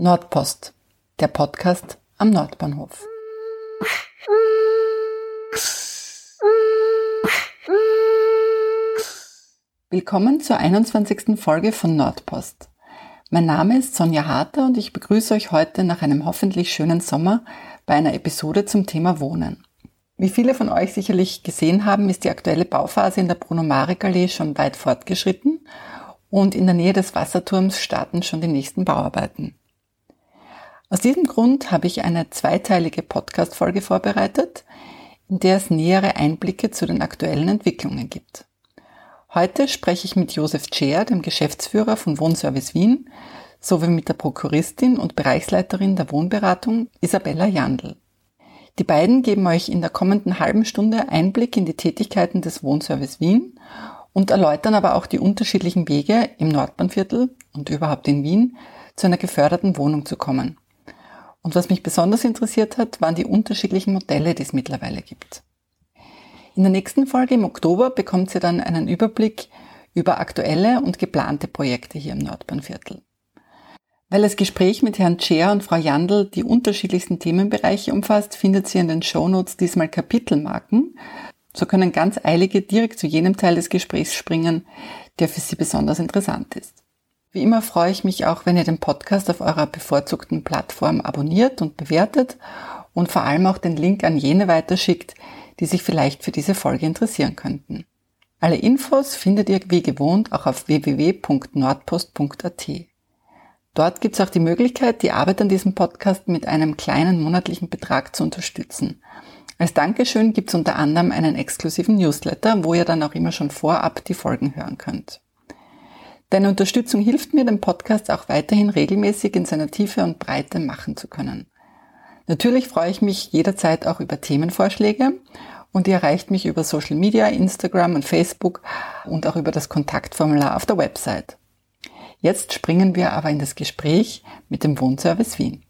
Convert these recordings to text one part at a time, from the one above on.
Nordpost, der Podcast am Nordbahnhof. Willkommen zur 21. Folge von Nordpost. Mein Name ist Sonja Harter und ich begrüße euch heute nach einem hoffentlich schönen Sommer bei einer Episode zum Thema Wohnen. Wie viele von euch sicherlich gesehen haben, ist die aktuelle Bauphase in der Bruno-Marek-Allee schon weit fortgeschritten und in der Nähe des Wasserturms starten schon die nächsten Bauarbeiten. Aus diesem Grund habe ich eine zweiteilige Podcast-Folge vorbereitet, in der es nähere Einblicke zu den aktuellen Entwicklungen gibt. Heute spreche ich mit Josef Tscheer, dem Geschäftsführer von Wohnservice Wien, sowie mit der Prokuristin und Bereichsleiterin der Wohnberatung Isabella Jandl. Die beiden geben euch in der kommenden halben Stunde Einblick in die Tätigkeiten des Wohnservice Wien und erläutern aber auch die unterschiedlichen Wege im Nordbahnviertel und überhaupt in Wien zu einer geförderten Wohnung zu kommen. Und was mich besonders interessiert hat, waren die unterschiedlichen Modelle, die es mittlerweile gibt. In der nächsten Folge im Oktober bekommt ihr dann einen Überblick über aktuelle und geplante Projekte hier im Nordbahnviertel. Weil das Gespräch mit Herrn Tscher und Frau Jandl die unterschiedlichsten Themenbereiche umfasst, findet ihr in den Shownotes diesmal Kapitelmarken. So können ganz Eilige direkt zu jenem Teil des Gesprächs springen, der für sie besonders interessant ist. Wie immer freue ich mich auch, wenn ihr den Podcast auf eurer bevorzugten Plattform abonniert und bewertet und vor allem auch den Link an jene weiterschickt, die sich vielleicht für diese Folge interessieren könnten. Alle Infos findet ihr wie gewohnt auch auf www.nordpost.at. Dort gibt es auch die Möglichkeit, die Arbeit an diesem Podcast mit einem kleinen monatlichen Betrag zu unterstützen. Als Dankeschön gibt es unter anderem einen exklusiven Newsletter, wo ihr dann auch immer schon vorab die Folgen hören könnt. Deine Unterstützung hilft mir, den Podcast auch weiterhin regelmäßig in seiner Tiefe und Breite machen zu können. Natürlich freue ich mich jederzeit auch über Themenvorschläge und ihr erreicht mich über Social Media, Instagram und Facebook und auch über das Kontaktformular auf der Website. Jetzt springen wir aber in das Gespräch mit dem Wohnservice Wien.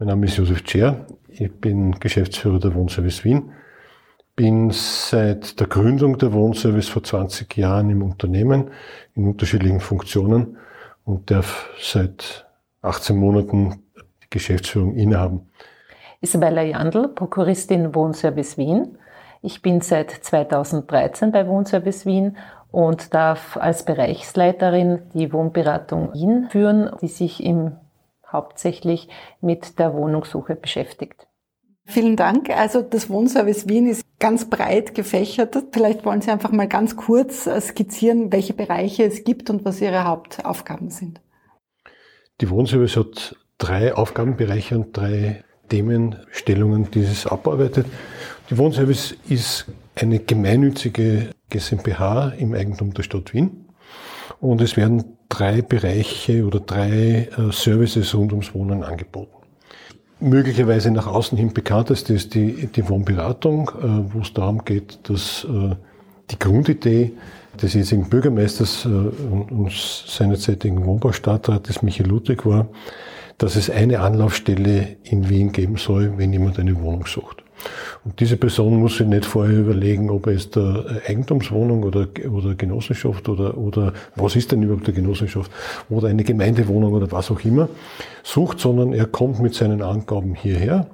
Mein Name ist Josef Tscher. Ich bin Geschäftsführer der Wohnservice Wien. Bin seit der Gründung der Wohnservice vor 20 Jahren im Unternehmen in unterschiedlichen Funktionen und darf seit 18 Monaten die Geschäftsführung innehaben. Isabella Jandl, Prokuristin Wohnservice Wien. Ich bin seit 2013 bei Wohnservice Wien und darf als Bereichsleiterin die Wohnberatung Wien führen, die sich im hauptsächlich mit der Wohnungssuche beschäftigt. Vielen Dank. Also das Wohnservice Wien ist ganz breit gefächert. Vielleicht wollen Sie einfach mal ganz kurz äh, skizzieren, welche Bereiche es gibt und was Ihre Hauptaufgaben sind. Die Wohnservice hat drei Aufgabenbereiche und drei Themenstellungen, die es abarbeitet. Die Wohnservice ist eine gemeinnützige GmbH im Eigentum der Stadt Wien. Und es werden drei Bereiche oder drei äh, Services rund ums Wohnen angeboten. Möglicherweise nach außen hin bekannteste ist die, die Wohnberatung, äh, wo es darum geht, dass äh, die Grundidee des jetzigen Bürgermeisters und seinerzeitigen Wohnbaustadtrates Michael Ludwig war, dass es eine Anlaufstelle in Wien geben soll, wenn jemand eine Wohnung sucht. Und diese Person muss sich nicht vorher überlegen, ob er jetzt eine Eigentumswohnung oder, oder Genossenschaft oder, oder was ist denn überhaupt eine Genossenschaft oder eine Gemeindewohnung oder was auch immer sucht, sondern er kommt mit seinen Angaben hierher.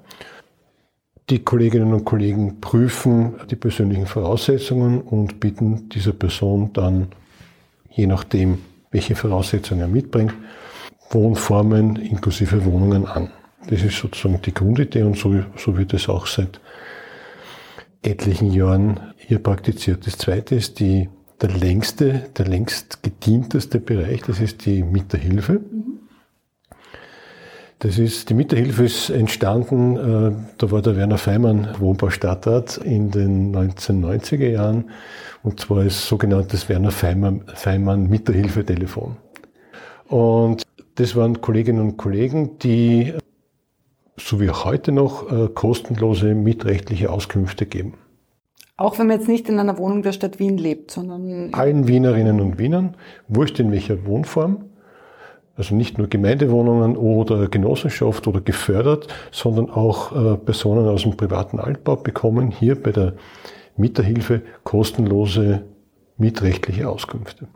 Die Kolleginnen und Kollegen prüfen die persönlichen Voraussetzungen und bieten dieser Person dann, je nachdem, welche Voraussetzungen er mitbringt, Wohnformen inklusive Wohnungen an. Das ist sozusagen die Grundidee und so, so wird es auch seit etlichen Jahren hier praktiziert. Das zweite ist die, der längste, der längst gedienteste Bereich, das ist die Mieterhilfe. Das ist, die Mieterhilfe ist entstanden, äh, da war der Werner Feimann Wohnbaustadtrat in den 1990er Jahren und zwar als sogenanntes Werner Feimann, Feimann Mieterhilfetelefon. Und das waren Kolleginnen und Kollegen, die so wie heute noch äh, kostenlose mietrechtliche Auskünfte geben. Auch wenn man jetzt nicht in einer Wohnung der Stadt Wien lebt, sondern... Allen Wienerinnen und Wienern, wurscht in welcher Wohnform, also nicht nur Gemeindewohnungen oder Genossenschaft oder gefördert, sondern auch äh, Personen aus dem privaten Altbau bekommen hier bei der Mieterhilfe, kostenlose mietrechtliche Auskünfte.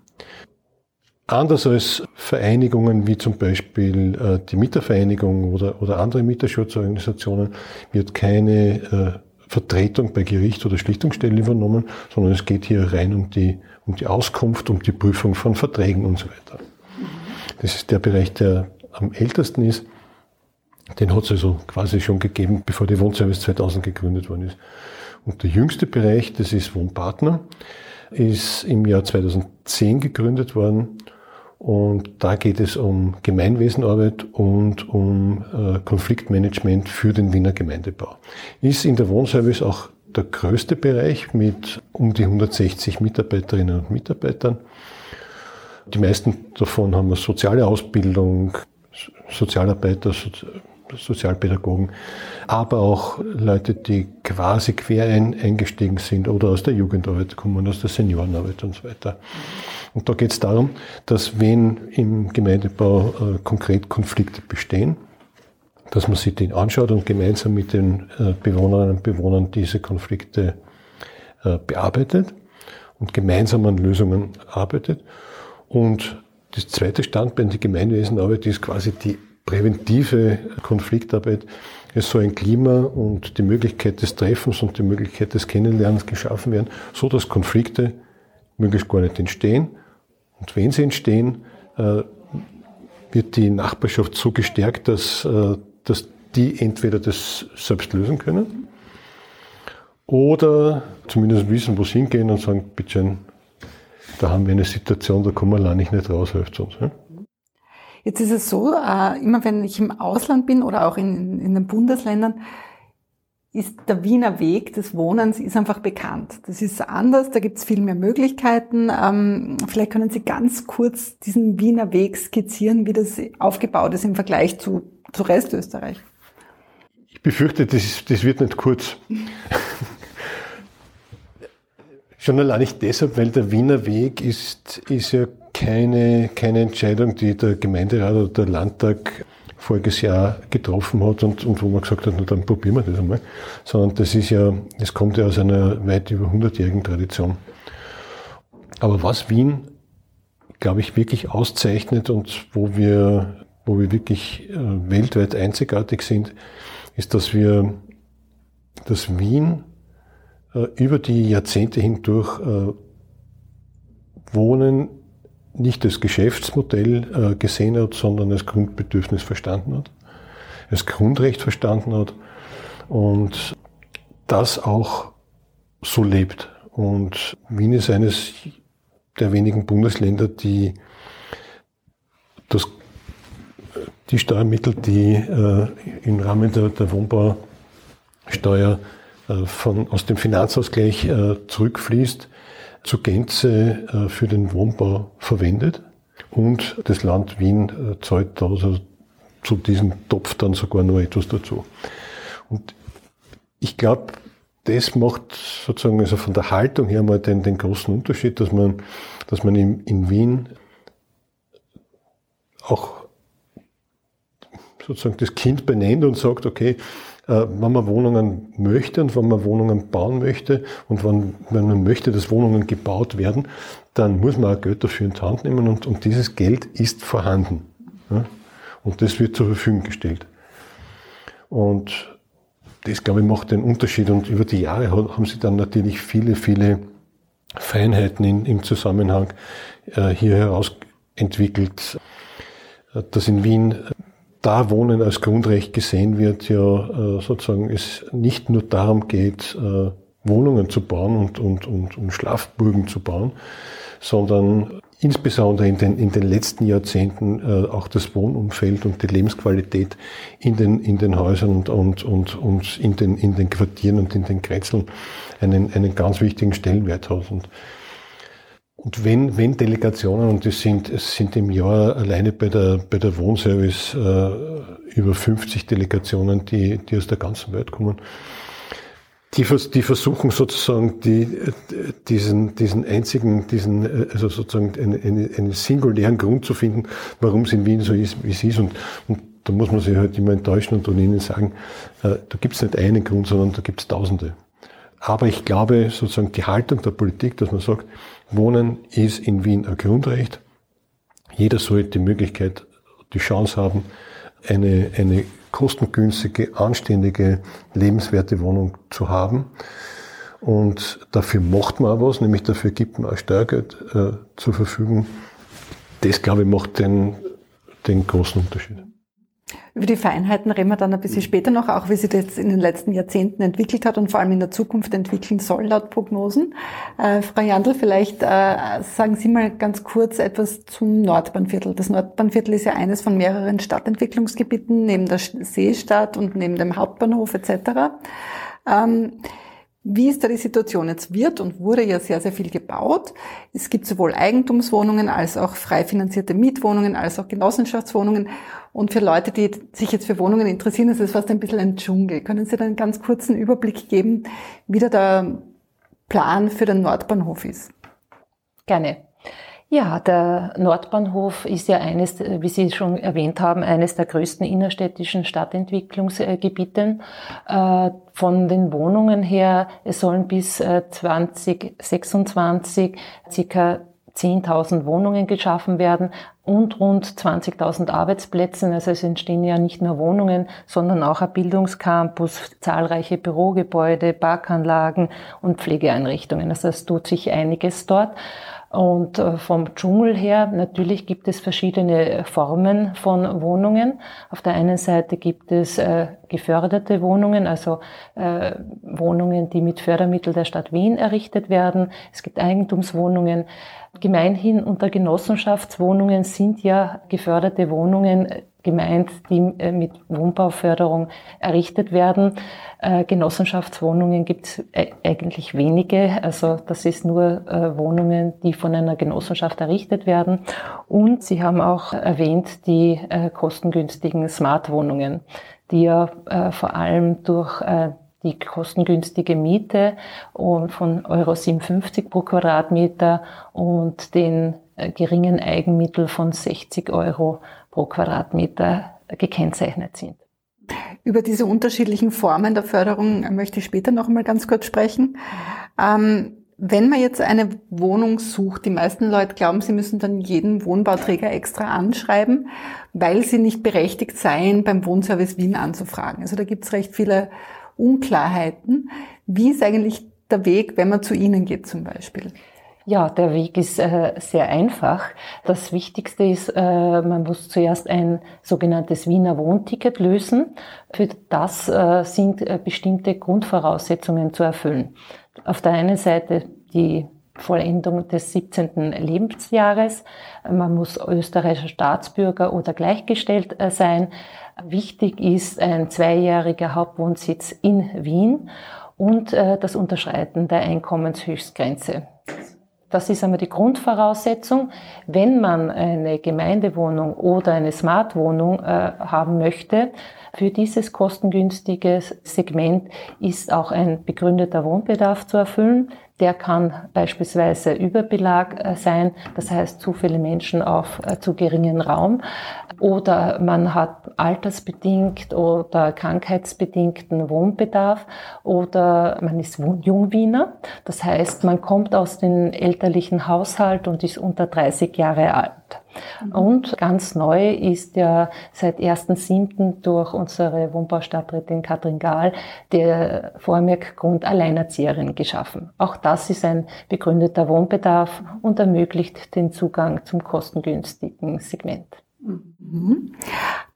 Anders als Vereinigungen wie zum Beispiel äh, die Mietervereinigung oder, oder andere Mieterschutzorganisationen wird keine äh, Vertretung bei Gericht oder Schlichtungsstellen übernommen, sondern es geht hier rein um die, um die Auskunft, um die Prüfung von Verträgen und so weiter. Das ist der Bereich, der am ältesten ist. Den hat es also quasi schon gegeben, bevor die Wohnservice 2000 gegründet worden ist. Und der jüngste Bereich, das ist Wohnpartner, ist im Jahr 2010 gegründet worden und da geht es um Gemeinwesenarbeit und um äh, Konfliktmanagement für den Wiener Gemeindebau. Ist in der Wohnservice auch der größte Bereich mit um die 160 Mitarbeiterinnen und Mitarbeitern. Die meisten davon haben eine soziale Ausbildung, Sozialarbeiter, Sozialpädagogen, aber auch Leute, die quasi quer eingestiegen sind oder aus der Jugendarbeit kommen, aus der Seniorenarbeit und so weiter. Und da geht es darum, dass wenn im Gemeindebau äh, konkret Konflikte bestehen, dass man sich den anschaut und gemeinsam mit den äh, Bewohnerinnen und Bewohnern diese Konflikte äh, bearbeitet und gemeinsam an Lösungen arbeitet. Und das zweite Standbein der Gemeinwesenarbeit ist quasi die präventive Konfliktarbeit. Es soll ein Klima und die Möglichkeit des Treffens und die Möglichkeit des Kennenlernens geschaffen werden, so dass Konflikte möglichst gar nicht entstehen. Und wenn sie entstehen, äh, wird die Nachbarschaft so gestärkt, dass, äh, dass die entweder das selbst lösen können oder zumindest wissen, wo sie hingehen und sagen, bitte, da haben wir eine Situation, da kommen wir allein nicht raus, hilft uns. Jetzt ist es so, äh, immer wenn ich im Ausland bin oder auch in, in den Bundesländern, ist der Wiener Weg des Wohnens ist einfach bekannt. Das ist anders, da gibt es viel mehr Möglichkeiten. Ähm, vielleicht können Sie ganz kurz diesen Wiener Weg skizzieren, wie das aufgebaut ist im Vergleich zu, zu Restösterreich. Ich befürchte, das, das wird nicht kurz. Schon allein nicht deshalb, weil der Wiener Weg ist, ist ja keine, keine Entscheidung, die der Gemeinderat oder der Landtag voriges Jahr getroffen hat und, und wo man gesagt hat, na dann probieren wir das einmal. Sondern das ist ja, das kommt ja aus einer weit über 100-jährigen Tradition. Aber was Wien, glaube ich, wirklich auszeichnet und wo wir, wo wir wirklich äh, weltweit einzigartig sind, ist, dass wir, dass Wien über die Jahrzehnte hindurch äh, Wohnen nicht als Geschäftsmodell äh, gesehen hat, sondern als Grundbedürfnis verstanden hat, als Grundrecht verstanden hat und das auch so lebt. Und Wien ist eines der wenigen Bundesländer, die das, die Steuermittel, die äh, im Rahmen der, der Wohnbausteuer äh, von, aus dem Finanzausgleich äh, zurückfließt, zur Gänze äh, für den Wohnbau verwendet und das Land Wien äh, zahlt also zu diesem Topf dann sogar noch etwas dazu. Und ich glaube, das macht sozusagen also von der Haltung her mal den, den großen Unterschied, dass man, dass man in, in Wien auch sozusagen das Kind benennt und sagt, okay, äh, wenn man Wohnungen möchte und wenn man Wohnungen bauen möchte und wenn, wenn man möchte, dass Wohnungen gebaut werden, dann muss man auch Geld dafür in die Hand nehmen und, und dieses Geld ist vorhanden. Ja? Und das wird zur Verfügung gestellt. Und das, glaube ich, macht den Unterschied. Und über die Jahre haben sich dann natürlich viele, viele Feinheiten in, im Zusammenhang äh, hier herausentwickelt, äh, dass in Wien da Wohnen als Grundrecht gesehen wird, ja äh, sozusagen es nicht nur darum geht, äh, Wohnungen zu bauen und, und, und, und Schlafburgen zu bauen, sondern insbesondere in den, in den letzten Jahrzehnten äh, auch das Wohnumfeld und die Lebensqualität in den, in den Häusern und, und, und, und in, den, in den Quartieren und in den Grenzeln einen, einen ganz wichtigen Stellenwert hat. Und und wenn, wenn Delegationen, und es sind, es sind im Jahr alleine bei der, bei der Wohnservice äh, über 50 Delegationen, die, die aus der ganzen Welt kommen, die, die versuchen sozusagen die, diesen, diesen einzigen, diesen, also sozusagen einen, einen, singulären Grund zu finden, warum es in Wien so ist, wie es ist. Und, und da muss man sich halt immer enttäuschen und ihnen sagen, äh, da gibt es nicht einen Grund, sondern da gibt es Tausende. Aber ich glaube, sozusagen die Haltung der Politik, dass man sagt, Wohnen ist in Wien ein Grundrecht. Jeder sollte die Möglichkeit, die Chance haben, eine, eine kostengünstige, anständige, lebenswerte Wohnung zu haben. Und dafür macht man auch was, nämlich dafür gibt man auch Steuergeld äh, zur Verfügung. Das, glaube ich, macht den, den großen Unterschied. Über die Feinheiten reden wir dann ein bisschen später noch, auch wie sich das in den letzten Jahrzehnten entwickelt hat und vor allem in der Zukunft entwickeln soll, laut Prognosen. Äh, Frau Jandl, vielleicht äh, sagen Sie mal ganz kurz etwas zum Nordbahnviertel. Das Nordbahnviertel ist ja eines von mehreren Stadtentwicklungsgebieten neben der Seestadt und neben dem Hauptbahnhof etc. Ähm, wie ist da die Situation? Jetzt wird und wurde ja sehr, sehr viel gebaut. Es gibt sowohl Eigentumswohnungen als auch frei finanzierte Mietwohnungen, als auch Genossenschaftswohnungen. Und für Leute, die sich jetzt für Wohnungen interessieren, ist es fast ein bisschen ein Dschungel. Können Sie da einen ganz kurzen Überblick geben, wie da der Plan für den Nordbahnhof ist? Gerne. Ja, der Nordbahnhof ist ja eines, wie Sie schon erwähnt haben, eines der größten innerstädtischen Stadtentwicklungsgebiete. Äh, von den Wohnungen her, es sollen bis 2026 äh, circa 10.000 Wohnungen geschaffen werden und rund 20.000 Arbeitsplätze. Also es entstehen ja nicht nur Wohnungen, sondern auch ein Bildungscampus, zahlreiche Bürogebäude, Parkanlagen und Pflegeeinrichtungen. Also es tut sich einiges dort. Und äh, vom Dschungel her, natürlich gibt es verschiedene Formen von Wohnungen. Auf der einen Seite gibt es äh, geförderte Wohnungen, also äh, Wohnungen, die mit Fördermitteln der Stadt Wien errichtet werden. Es gibt Eigentumswohnungen. Gemeinhin unter Genossenschaftswohnungen sind ja geförderte Wohnungen gemeint, die äh, mit Wohnbauförderung errichtet werden. Äh, Genossenschaftswohnungen gibt es äh, eigentlich wenige. Also das ist nur Wohnungen, die von einer Genossenschaft errichtet werden. Und Sie haben auch erwähnt die kostengünstigen Smart-Wohnungen, die ja vor allem durch die kostengünstige Miete von Euro 57 pro Quadratmeter und den geringen Eigenmittel von 60 Euro pro Quadratmeter gekennzeichnet sind. Über diese unterschiedlichen Formen der Förderung möchte ich später noch einmal ganz kurz sprechen. Ähm, wenn man jetzt eine Wohnung sucht, die meisten Leute glauben, sie müssen dann jeden Wohnbauträger extra anschreiben, weil sie nicht berechtigt seien, beim Wohnservice Wien anzufragen. Also da gibt es recht viele Unklarheiten. Wie ist eigentlich der Weg, wenn man zu Ihnen geht zum Beispiel? Ja, der Weg ist äh, sehr einfach. Das Wichtigste ist, äh, man muss zuerst ein sogenanntes Wiener Wohnticket lösen. Für das äh, sind äh, bestimmte Grundvoraussetzungen zu erfüllen. Auf der einen Seite die Vollendung des 17. Lebensjahres. Man muss österreichischer Staatsbürger oder gleichgestellt äh, sein. Wichtig ist ein zweijähriger Hauptwohnsitz in Wien und äh, das Unterschreiten der Einkommenshöchstgrenze. Das ist einmal die Grundvoraussetzung. Wenn man eine Gemeindewohnung oder eine Smartwohnung äh, haben möchte, für dieses kostengünstige Segment ist auch ein begründeter Wohnbedarf zu erfüllen. Der kann beispielsweise Überbelag äh, sein, das heißt zu viele Menschen auf äh, zu geringen Raum. Oder man hat altersbedingt oder krankheitsbedingten Wohnbedarf. Oder man ist Jungwiener, das heißt man kommt aus dem elterlichen Haushalt und ist unter 30 Jahre alt. Mhm. Und ganz neu ist ja seit 1.7. durch unsere Wohnbaustadträtin Katrin Gahl der Vormerk Grund Alleinerzieherin geschaffen. Auch das ist ein begründeter Wohnbedarf und ermöglicht den Zugang zum kostengünstigen Segment. Mhm.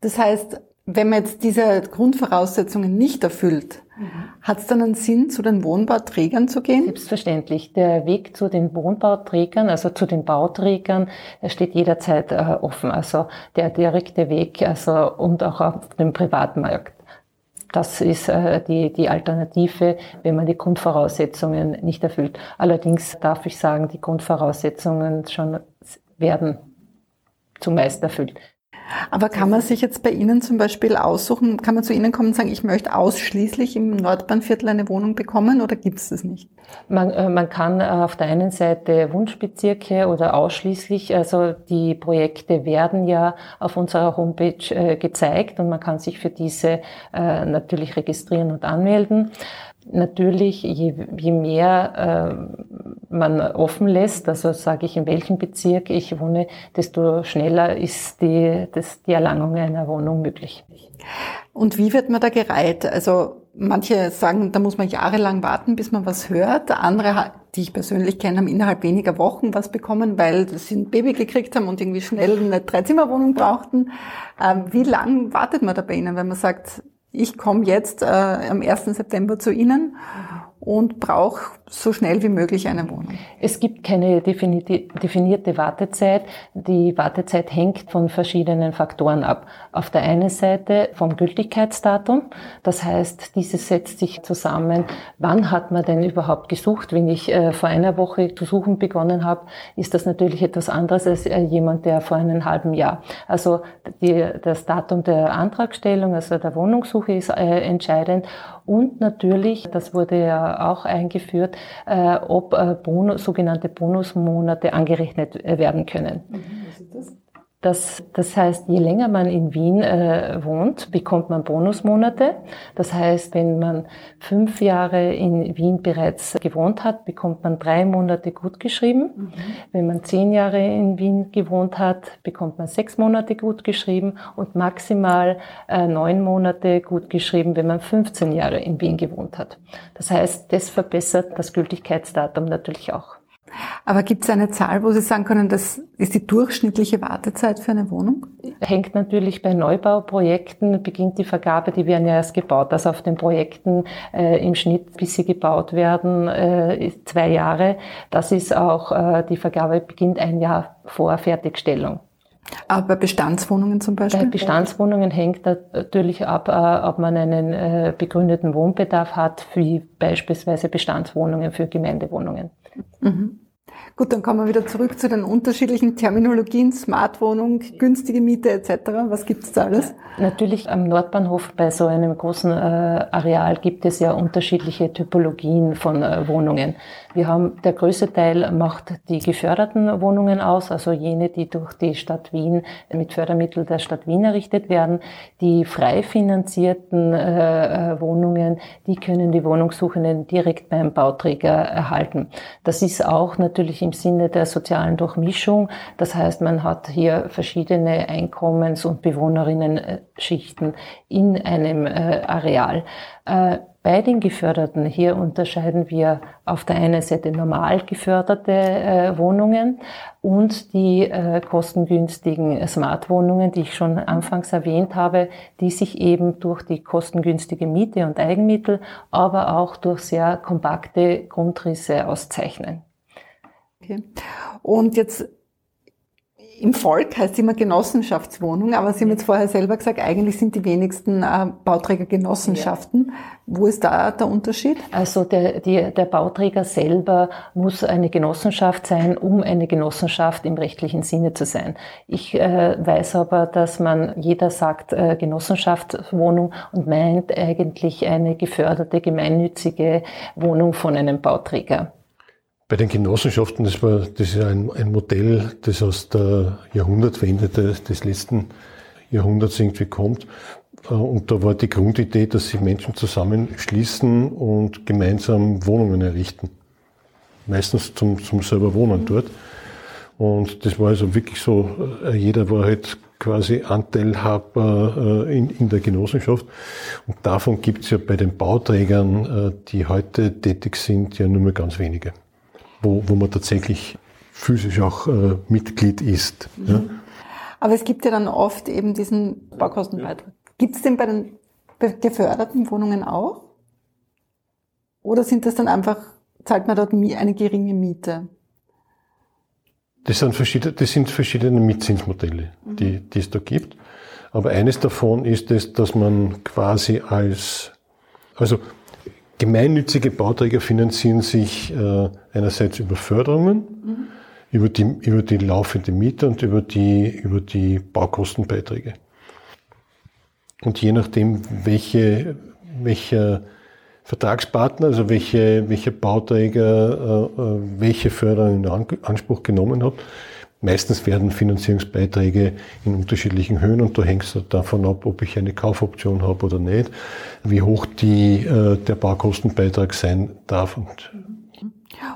Das heißt, wenn man jetzt diese Grundvoraussetzungen nicht erfüllt, mhm. hat es dann einen Sinn, zu den Wohnbauträgern zu gehen? Selbstverständlich. Der Weg zu den Wohnbauträgern, also zu den Bauträgern, steht jederzeit äh, offen. Also der direkte Weg, also und auch auf dem Privatmarkt. Das ist äh, die, die Alternative, wenn man die Grundvoraussetzungen nicht erfüllt. Allerdings darf ich sagen, die Grundvoraussetzungen schon werden zumeist erfüllt. Aber kann man sich jetzt bei Ihnen zum Beispiel aussuchen, kann man zu Ihnen kommen und sagen, ich möchte ausschließlich im Nordbahnviertel eine Wohnung bekommen oder gibt es das nicht? Man, äh, man kann äh, auf der einen Seite Wunschbezirke oder ausschließlich, also die Projekte werden ja auf unserer Homepage äh, gezeigt und man kann sich für diese natürlich registrieren und anmelden. Natürlich, je, je mehr äh, man offen lässt, also sage ich, in welchem Bezirk ich wohne, desto schneller ist die, das, die Erlangung einer Wohnung möglich. Und wie wird man da gereiht? Also manche sagen, da muss man jahrelang warten, bis man was hört. Andere, die ich persönlich kenne, haben innerhalb weniger Wochen was bekommen, weil sie ein Baby gekriegt haben und irgendwie schnell eine Dreizimmerwohnung brauchten. Ähm, wie lang wartet man da bei Ihnen, wenn man sagt, ich komme jetzt äh, am 1. September zu Ihnen und brauche so schnell wie möglich eine Wohnung. Es gibt keine definierte Wartezeit. Die Wartezeit hängt von verschiedenen Faktoren ab. Auf der einen Seite vom Gültigkeitsdatum. Das heißt, dieses setzt sich zusammen, wann hat man denn überhaupt gesucht. Wenn ich äh, vor einer Woche zu suchen begonnen habe, ist das natürlich etwas anderes als äh, jemand, der vor einem halben Jahr. Also die, das Datum der Antragstellung, also der Wohnungssuche ist äh, entscheidend. Und natürlich, das wurde ja auch eingeführt, äh, ob äh, Bonus, sogenannte Bonusmonate angerechnet äh, werden können. Mhm, was ist das? Das, das heißt, je länger man in Wien äh, wohnt, bekommt man Bonusmonate. Das heißt, wenn man fünf Jahre in Wien bereits gewohnt hat, bekommt man drei Monate gutgeschrieben. Mhm. Wenn man zehn Jahre in Wien gewohnt hat, bekommt man sechs Monate gutgeschrieben und maximal äh, neun Monate gutgeschrieben, wenn man 15 Jahre in Wien gewohnt hat. Das heißt, das verbessert das Gültigkeitsdatum natürlich auch. Aber gibt es eine Zahl, wo Sie sagen können, das ist die durchschnittliche Wartezeit für eine Wohnung? Hängt natürlich bei Neubauprojekten, beginnt die Vergabe, die werden ja erst gebaut. Also auf den Projekten äh, im Schnitt, bis sie gebaut werden, äh, zwei Jahre. Das ist auch, äh, die Vergabe beginnt ein Jahr vor Fertigstellung. Aber bei Bestandswohnungen zum Beispiel? Bei Bestandswohnungen hängt natürlich ab, äh, ob man einen äh, begründeten Wohnbedarf hat, wie beispielsweise Bestandswohnungen für Gemeindewohnungen. Mhm. Gut, dann kommen wir wieder zurück zu den unterschiedlichen Terminologien, Smartwohnung, günstige Miete etc. Was gibt es da alles? Natürlich am Nordbahnhof bei so einem großen äh, Areal gibt es ja unterschiedliche Typologien von äh, Wohnungen. Wir haben, der größte Teil macht die geförderten Wohnungen aus, also jene, die durch die Stadt Wien mit Fördermitteln der Stadt Wien errichtet werden. Die frei finanzierten äh, äh Wohnungen, die können die Wohnungssuchenden direkt beim Bauträger erhalten. Das ist auch natürlich im Sinne der sozialen Durchmischung. Das heißt, man hat hier verschiedene Einkommens- und Bewohnerinnen-Schichten in einem äh, Areal. Äh, bei den Geförderten, hier unterscheiden wir auf der einen Seite normal geförderte äh, Wohnungen und die äh, kostengünstigen Smartwohnungen, die ich schon anfangs erwähnt habe, die sich eben durch die kostengünstige Miete und Eigenmittel, aber auch durch sehr kompakte Grundrisse auszeichnen. Okay. Und jetzt im Volk heißt es immer Genossenschaftswohnung, aber Sie haben jetzt vorher selber gesagt, eigentlich sind die wenigsten äh, Bauträger Genossenschaften. Ja. Wo ist da der Unterschied? Also der, die, der Bauträger selber muss eine Genossenschaft sein, um eine Genossenschaft im rechtlichen Sinne zu sein. Ich äh, weiß aber, dass man, jeder sagt äh, Genossenschaftswohnung und meint eigentlich eine geförderte gemeinnützige Wohnung von einem Bauträger. Bei den Genossenschaften, das war, das ist ein, ein Modell, das aus der Jahrhundertwende des, des letzten Jahrhunderts irgendwie kommt. Äh, und da war die Grundidee, dass sich Menschen zusammenschließen und gemeinsam Wohnungen errichten. Meistens zum, zum selber Wohnen dort. Und das war also wirklich so, äh, jeder war halt quasi Anteilhaber äh, in, in der Genossenschaft. Und davon gibt es ja bei den Bauträgern, die heute tätig sind, ja nur mehr ganz wenige wo, wo man tatsächlich physisch auch äh, Mitglied ist. Mhm. Ja. Aber es gibt ja dann oft eben diesen Baukostenbeitrag. Gibt es den bei den geförderten Wohnungen auch? Oder sind das dann einfach, zahlt man dort eine geringe Miete? Das sind verschiedene, das sind verschiedene Mietzinsmodelle, mhm. die, die es da gibt. Aber eines davon ist es, dass man quasi als, also Gemeinnützige Bauträger finanzieren sich äh, einerseits über Förderungen, mhm. über die, über die laufende Miete und über die, über die Baukostenbeiträge. Und je nachdem, welche, welcher Vertragspartner, also welche, welcher Bauträger äh, äh welche Förderung in Anspruch genommen hat, Meistens werden Finanzierungsbeiträge in unterschiedlichen Höhen und da hängt es davon ab, ob ich eine Kaufoption habe oder nicht, wie hoch die, äh, der Baukostenbeitrag sein darf. Und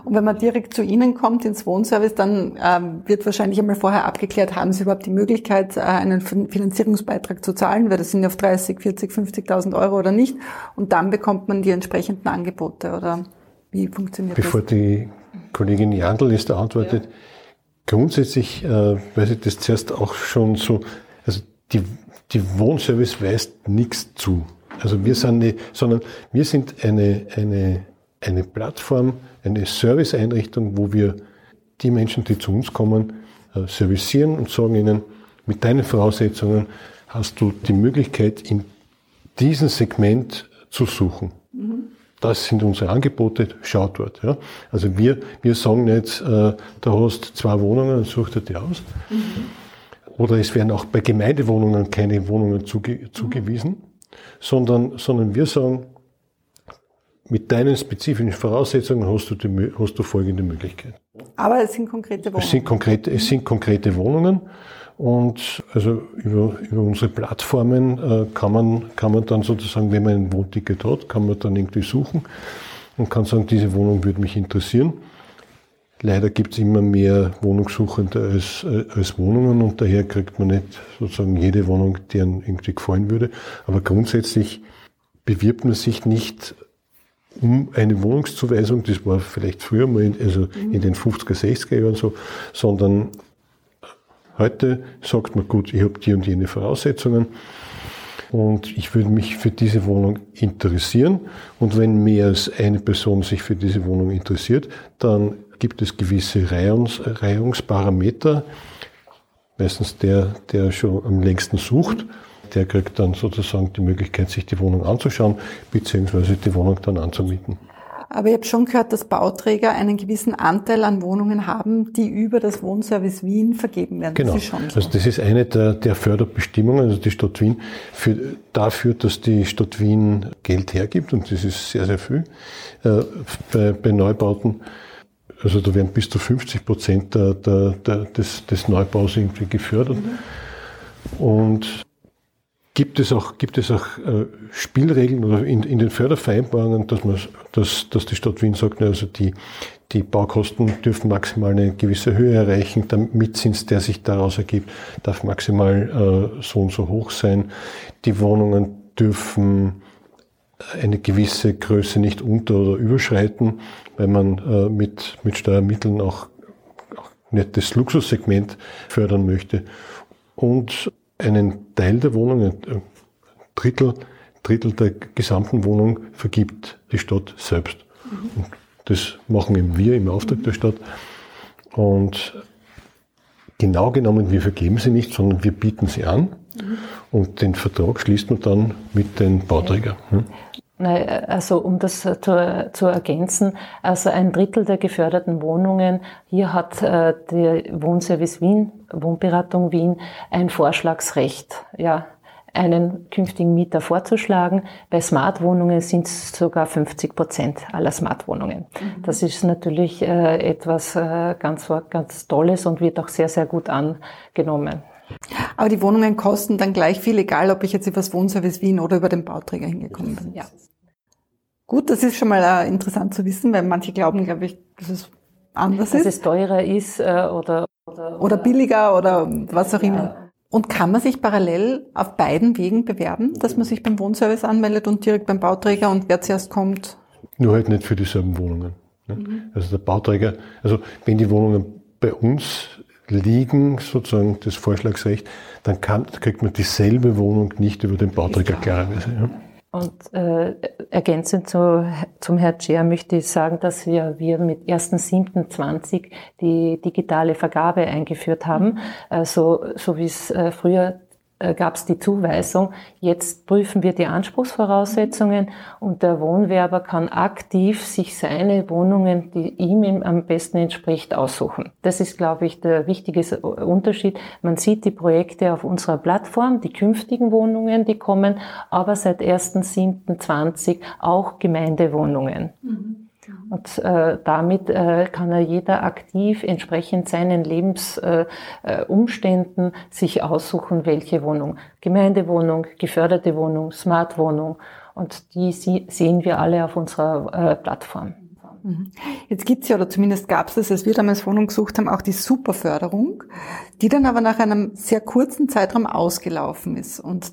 und wenn man direkt zu Ihnen kommt ins Wohnservice, dann ähm, wird wahrscheinlich einmal vorher abgeklärt, haben Sie überhaupt die Möglichkeit, äh, einen Finanzierungsbeitrag zu zahlen, weil das sind auf 30, 40, 50.000 Euro oder nicht. Und dann bekommt man die entsprechenden Angebote oder wie funktioniert Bevor das? Bevor die Kollegin Jandl ist, da antwortet, ja. Grundsätzlich, äh, weil Sie das zuerst auch schon so, also die, die Wohnservice weist nichts zu. Also wir sind nicht, sondern wir sind eine, eine, eine Plattform, eine Serviceeinrichtung, wo wir die Menschen, die zu uns kommen, äh, servicieren und sagen ihnen, mit deinen Voraussetzungen hast du die Möglichkeit, in diesem Segment zu suchen. Das sind unsere Angebote, schau dort. Ja. Also wir, wir sagen nicht, äh, da hast zwei Wohnungen, such dir die aus. Mhm. Oder es werden auch bei Gemeindewohnungen keine Wohnungen zuge zugewiesen, mhm. sondern, sondern wir sagen, mit deinen spezifischen Voraussetzungen hast du, die, hast du folgende Möglichkeit. Aber es sind konkrete Wohnungen. Es sind konkrete, es sind konkrete Wohnungen. Und also über, über unsere Plattformen äh, kann, man, kann man dann sozusagen, wenn man ein Wohnticket hat, kann man dann irgendwie suchen und kann sagen, diese Wohnung würde mich interessieren. Leider gibt es immer mehr Wohnungssuchende als, äh, als Wohnungen und daher kriegt man nicht sozusagen jede Wohnung, die einem irgendwie gefallen würde. Aber grundsätzlich bewirbt man sich nicht um eine Wohnungszuweisung, das war vielleicht früher mal, in, also in den 50er, 60er Jahren so, sondern heute sagt man, gut, ich habe die und jene Voraussetzungen und ich würde mich für diese Wohnung interessieren. Und wenn mehr als eine Person sich für diese Wohnung interessiert, dann gibt es gewisse Reihungs Reihungsparameter, meistens der, der schon am längsten sucht der kriegt dann sozusagen die Möglichkeit, sich die Wohnung anzuschauen, beziehungsweise die Wohnung dann anzumieten. Aber ich habe schon gehört, dass Bauträger einen gewissen Anteil an Wohnungen haben, die über das Wohnservice Wien vergeben werden. Genau. Das ist schon so. Also das ist eine der, der Förderbestimmungen. Also die Stadt Wien für, dafür, dass die Stadt Wien Geld hergibt und das ist sehr, sehr viel äh, bei, bei Neubauten. Also da werden bis zu 50 Prozent der, der, der, des, des Neubaus irgendwie gefördert. Mhm. Und Gibt es auch, gibt es auch äh, Spielregeln oder in, in den Fördervereinbarungen, dass, man, dass, dass die Stadt Wien sagt, also die, die Baukosten dürfen maximal eine gewisse Höhe erreichen, der Mietzins, der sich daraus ergibt, darf maximal äh, so und so hoch sein. Die Wohnungen dürfen eine gewisse Größe nicht unter- oder überschreiten, weil man äh, mit, mit Steuermitteln auch, auch das Luxussegment fördern möchte. Und einen Teil der Wohnung, ein Drittel, Drittel der gesamten Wohnung vergibt die Stadt selbst. Mhm. Und das machen eben wir im Auftrag der Stadt. Und genau genommen, wir vergeben sie nicht, sondern wir bieten sie an. Mhm. Und den Vertrag schließt man dann mit den Bauträgern. Hm? Also um das zu, zu, ergänzen, also ein Drittel der geförderten Wohnungen, hier hat äh, der Wohnservice Wien, Wohnberatung Wien, ein Vorschlagsrecht, ja, einen künftigen Mieter vorzuschlagen. Bei Smartwohnungen sind es sogar 50 Prozent aller Smartwohnungen. Mhm. Das ist natürlich äh, etwas äh, ganz, ganz Tolles und wird auch sehr, sehr gut angenommen. Aber die Wohnungen kosten dann gleich viel, egal ob ich jetzt über das Wohnservice Wien oder über den Bauträger hingekommen bin. Ja. Gut, das ist schon mal äh, interessant zu wissen, weil manche glauben, glaube ich, dass es anders dass ist. Dass es teurer ist äh, oder, oder, oder billiger oder was auch immer. Ja. Und kann man sich parallel auf beiden Wegen bewerben, dass man sich beim Wohnservice anmeldet und direkt beim Bauträger und wer zuerst kommt? Nur halt nicht für dieselben Wohnungen. Ne? Mhm. Also der Bauträger, also wenn die Wohnungen bei uns liegen, sozusagen das Vorschlagsrecht, dann kann, kriegt man dieselbe Wohnung nicht über den Bauträger klarerweise. Ja. Und äh, ergänzend zu, zum Herrn Scher möchte ich sagen, dass wir, wir mit 1.7.20 die digitale Vergabe eingeführt haben. Also, so wie es äh, früher äh, gab es die Zuweisung, jetzt prüfen wir die Anspruchsvoraussetzungen und der Wohnwerber kann aktiv sich seine Wohnungen, die ihm am besten entspricht, aussuchen. Das ist, glaube ich, der wichtige Unterschied. Man sieht die Projekte auf unserer Plattform, die künftigen Wohnungen, die kommen, aber seit 1.7.20 auch Gemeindewohnungen. Mhm. Und äh, damit äh, kann er jeder aktiv entsprechend seinen Lebensumständen äh, äh sich aussuchen, welche Wohnung. Gemeindewohnung, geförderte Wohnung, Smartwohnung. Und die sehen wir alle auf unserer äh, Plattform. Mhm. Jetzt gibt's ja, oder zumindest gab's das, als wir damals Wohnung gesucht haben, auch die Superförderung, die dann aber nach einem sehr kurzen Zeitraum ausgelaufen ist. Und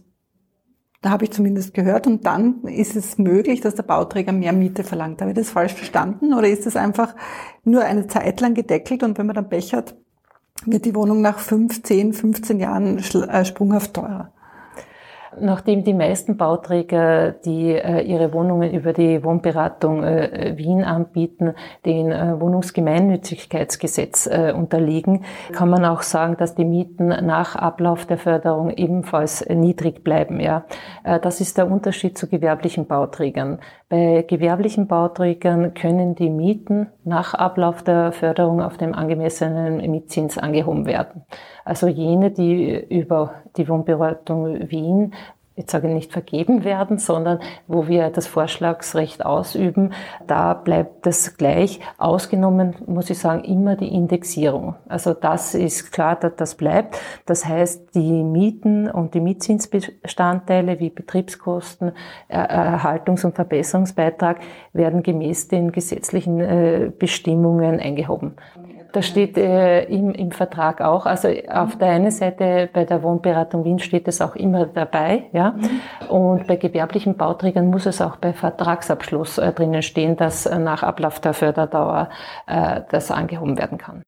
da habe ich zumindest gehört. Und dann ist es möglich, dass der Bauträger mehr Miete verlangt. Habe ich das falsch verstanden? Oder ist es einfach nur eine Zeit lang gedeckelt und wenn man dann Pech hat, wird die Wohnung nach 5, 10, 15 Jahren äh, sprunghaft teurer? Nachdem die meisten Bauträger, die äh, ihre Wohnungen über die Wohnberatung äh, Wien anbieten, den äh, Wohnungsgemeinnützigkeitsgesetz unterliegen, kann man auch sagen, dass die Mieten nach Ablauf der Förderung ebenfalls niedrig bleiben. Ja, das ist der Unterschied zu gewerblichen Bauträgern. Bei gewerblichen Bauträgern können die Mieten nach Ablauf der Förderung auf dem angemessenen Mietzins angehoben werden. Also jene, die über die Wohnberatung Wien ich sage nicht vergeben werden, sondern wo wir das Vorschlagsrecht ausüben, da bleibt das gleich. Ausgenommen, muss ich sagen, immer die Indexierung. Also das ist klar, dass das bleibt. Das heißt, die Mieten und die Mietzinsbestandteile wie Betriebskosten, Erhaltungs- und Verbesserungsbeitrag werden gemäß den gesetzlichen äh, Bestimmungen eingehoben. Das steht äh, im, im Vertrag auch. Also auf der einen Seite bei der Wohnberatung Wien steht es auch immer dabei, ja. Und bei gewerblichen Bauträgern muss es auch bei Vertragsabschluss äh, drinnen stehen, dass äh, nach Ablauf der Förderdauer äh, das angehoben werden kann.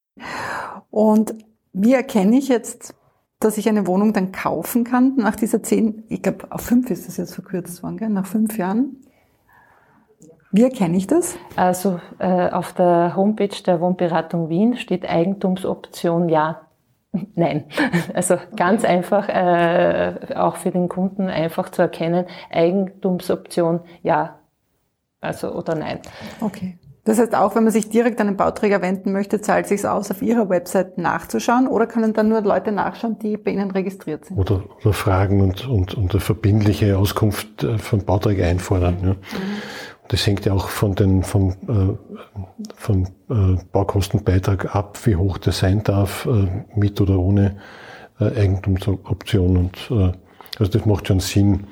Und wie erkenne ich jetzt, dass ich eine Wohnung dann kaufen kann nach dieser zehn, ich glaube auf fünf ist das jetzt verkürzt worden, gell? nach fünf Jahren? Wie erkenne ich das? Also äh, auf der Homepage der Wohnberatung Wien steht Eigentumsoption ja. Nein, also ganz einfach, äh, auch für den Kunden einfach zu erkennen, Eigentumsoption ja, also oder nein. Okay. Das heißt, auch wenn man sich direkt an den Bauträger wenden möchte, zahlt es sich aus, auf Ihrer Website nachzuschauen oder können dann nur Leute nachschauen, die bei Ihnen registriert sind? Oder, oder Fragen und, und, und eine verbindliche Auskunft äh, vom Bauträger einfordern. Ja. Mhm. Das hängt ja auch von den, vom, äh, vom äh, Baukostenbeitrag ab, wie hoch der sein darf, äh, mit oder ohne äh, Eigentumsoption. Und äh, also das macht schon Sinn,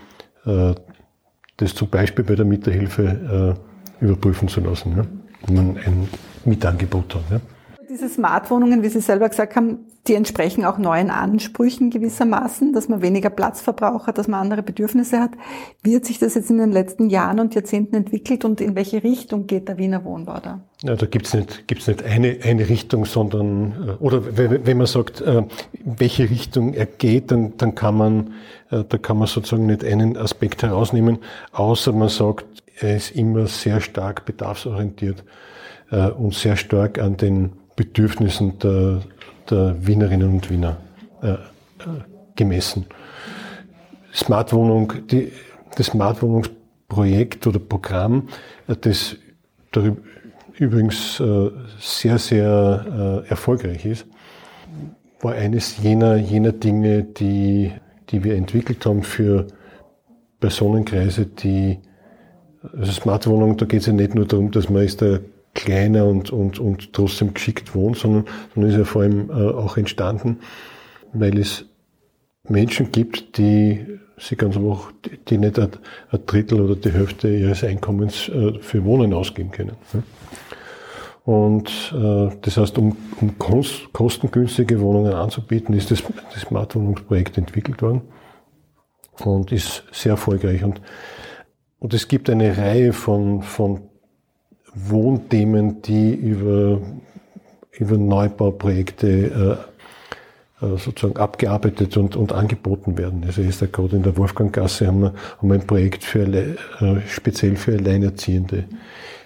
äh, das zum Beispiel bei der Mieterhilfe äh, überprüfen zu lassen, ja? wenn man ein Mietangebot hat. Ja? Diese Smartwohnungen, wie Sie selber gesagt haben, die entsprechen auch neuen Ansprüchen gewissermaßen, dass man weniger Platz verbraucht hat, dass man andere Bedürfnisse hat. Wie hat sich das jetzt in den letzten Jahren und Jahrzehnten entwickelt und in welche Richtung geht der Wiener Wohnbau da? Ja, da gibt's nicht, gibt's nicht eine, eine Richtung, sondern, äh, oder wenn man sagt, äh, welche Richtung er geht, dann, dann kann man, äh, da kann man sozusagen nicht einen Aspekt herausnehmen, außer man sagt, er ist immer sehr stark bedarfsorientiert und sehr stark an den Bedürfnissen der, der Wienerinnen und Wiener äh, äh, gemessen. Smartwohnung, die, das Smartwohnungsprojekt oder Programm, äh, das darüber, übrigens äh, sehr, sehr äh, erfolgreich ist, war eines jener, jener Dinge, die, die wir entwickelt haben für Personenkreise, die also Smartwohnung, da geht es ja nicht nur darum, dass man ist der kleiner und, und, und trotzdem geschickt wohnt, sondern, sondern ist ja vor allem äh, auch entstanden, weil es Menschen gibt, die sie ganz einfach, die nicht ein, Drittel oder die Hälfte ihres Einkommens äh, für Wohnen ausgeben können. Ne? Und äh, das heißt, um, um kostengünstige Wohnungen anzubieten, ist das, das Smartwohnungsprojekt entwickelt worden und ist sehr erfolgreich. Und, und es gibt eine Reihe von, von Wohnthemen, die über, über Neubauprojekte äh, äh, sozusagen abgearbeitet und, und angeboten werden. Also ist da gerade in der Wolfganggasse haben wir, haben wir ein Projekt für, äh, speziell für Alleinerziehende.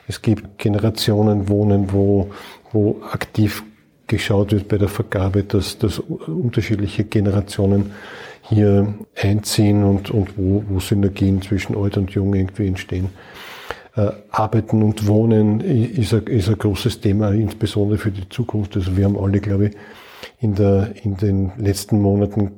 Es gibt Generationenwohnen, wo, wo aktiv geschaut wird bei der Vergabe, dass, dass unterschiedliche Generationen hier einziehen und, und wo, wo Synergien zwischen alt und jung irgendwie entstehen. Äh, Arbeiten und Wohnen ist ein, ist ein großes Thema, insbesondere für die Zukunft. Also wir haben alle, glaube ich, in, der, in den letzten Monaten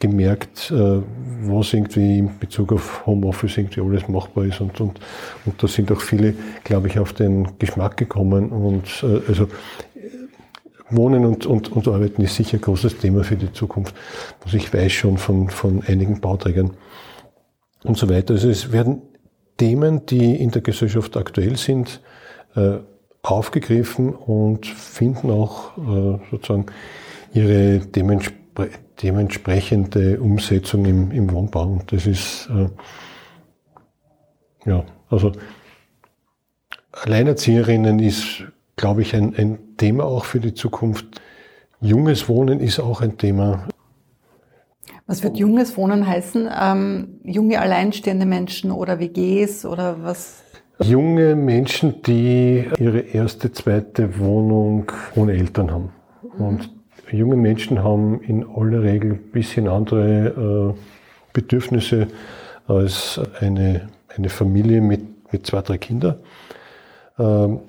gemerkt, äh, was irgendwie in Bezug auf Homeoffice irgendwie alles machbar ist und, und, und da sind auch viele, glaube ich, auf den Geschmack gekommen und äh, also Wohnen und, und, und Arbeiten ist sicher ein großes Thema für die Zukunft, was ich weiß schon von, von einigen Bauträgern und so weiter. Also es werden Themen, die in der Gesellschaft aktuell sind, äh, aufgegriffen und finden auch äh, sozusagen ihre demenspre dementsprechende Umsetzung im, im Wohnbau. Und das ist, äh, ja, also Alleinerzieherinnen ist, glaube ich, ein, ein Thema auch für die Zukunft. Junges Wohnen ist auch ein Thema. Was wird junges Wohnen heißen? Ähm, junge alleinstehende Menschen oder WGs oder was? Junge Menschen, die ihre erste, zweite Wohnung ohne Eltern haben. Und junge Menschen haben in aller Regel ein bisschen andere äh, Bedürfnisse als eine, eine Familie mit, mit zwei, drei Kindern. Ähm,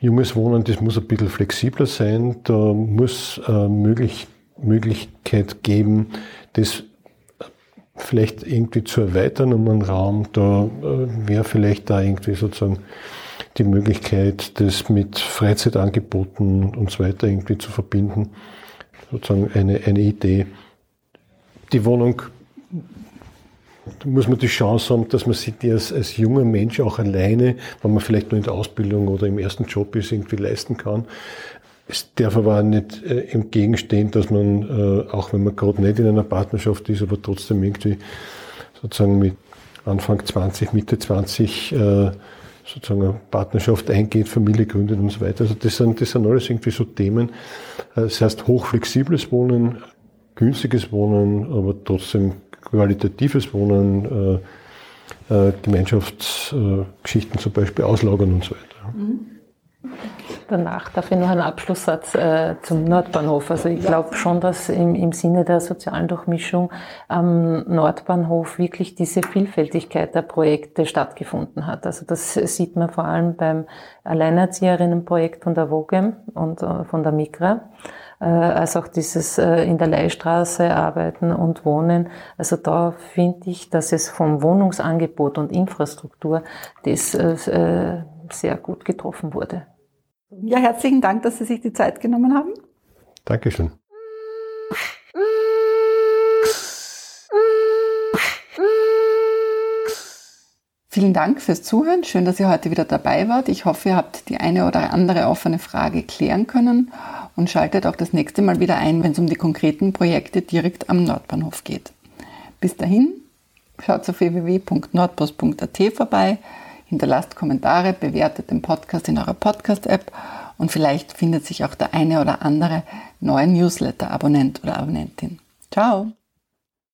junges Wohnen, das muss ein bisschen flexibler sein. Da muss äh, möglich, Möglichkeit geben, das vielleicht irgendwie zu erweitern um einen Raum. Da äh, wäre vielleicht da irgendwie sozusagen die Möglichkeit, das mit Freizeitangeboten und so weiter irgendwie zu verbinden. Sozusagen eine, eine Idee. Die Wohnung, da muss man die Chance haben, dass man sich die als, als junger Mensch auch alleine, wenn man vielleicht nur in der Ausbildung oder im ersten Job ist, irgendwie leisten kann. Es darf aber auch nicht äh, entgegenstehen, dass man, äh, auch wenn man gerade nicht in einer Partnerschaft ist, aber trotzdem irgendwie sozusagen mit Anfang 20, Mitte 20 äh, sozusagen eine Partnerschaft eingeht, Familie gründet und so weiter. Also das sind, das sind alles irgendwie so Themen. Äh, das heißt hochflexibles Wohnen, günstiges Wohnen, aber trotzdem qualitatives Wohnen, äh, äh, Gemeinschaftsgeschichten zum Beispiel auslagern und so weiter. Mhm. Danach darf ich noch einen Abschlusssatz äh, zum Nordbahnhof. Also ich glaube schon, dass im, im Sinne der sozialen Durchmischung am Nordbahnhof wirklich diese Vielfältigkeit der Projekte stattgefunden hat. Also das sieht man vor allem beim Alleinerzieherinnenprojekt von der Vogem und äh, von der Migra äh, als auch dieses äh, in der Leihstraße arbeiten und wohnen. Also da finde ich, dass es vom Wohnungsangebot und Infrastruktur das äh, sehr gut getroffen wurde. Ja, herzlichen Dank, dass Sie sich die Zeit genommen haben. Dankeschön. Vielen Dank fürs Zuhören. Schön, dass ihr heute wieder dabei wart. Ich hoffe, ihr habt die eine oder andere offene Frage klären können und schaltet auch das nächste Mal wieder ein, wenn es um die konkreten Projekte direkt am Nordbahnhof geht. Bis dahin, schaut auf www.nordpost.at vorbei hinterlasst Kommentare, bewertet den Podcast in eurer Podcast-App und vielleicht findet sich auch der eine oder andere neue Newsletter-Abonnent oder Abonnentin. Ciao!